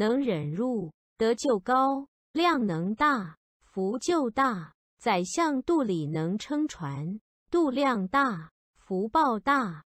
能忍辱德就高量能大福就大宰相肚里能撑船肚量大福报大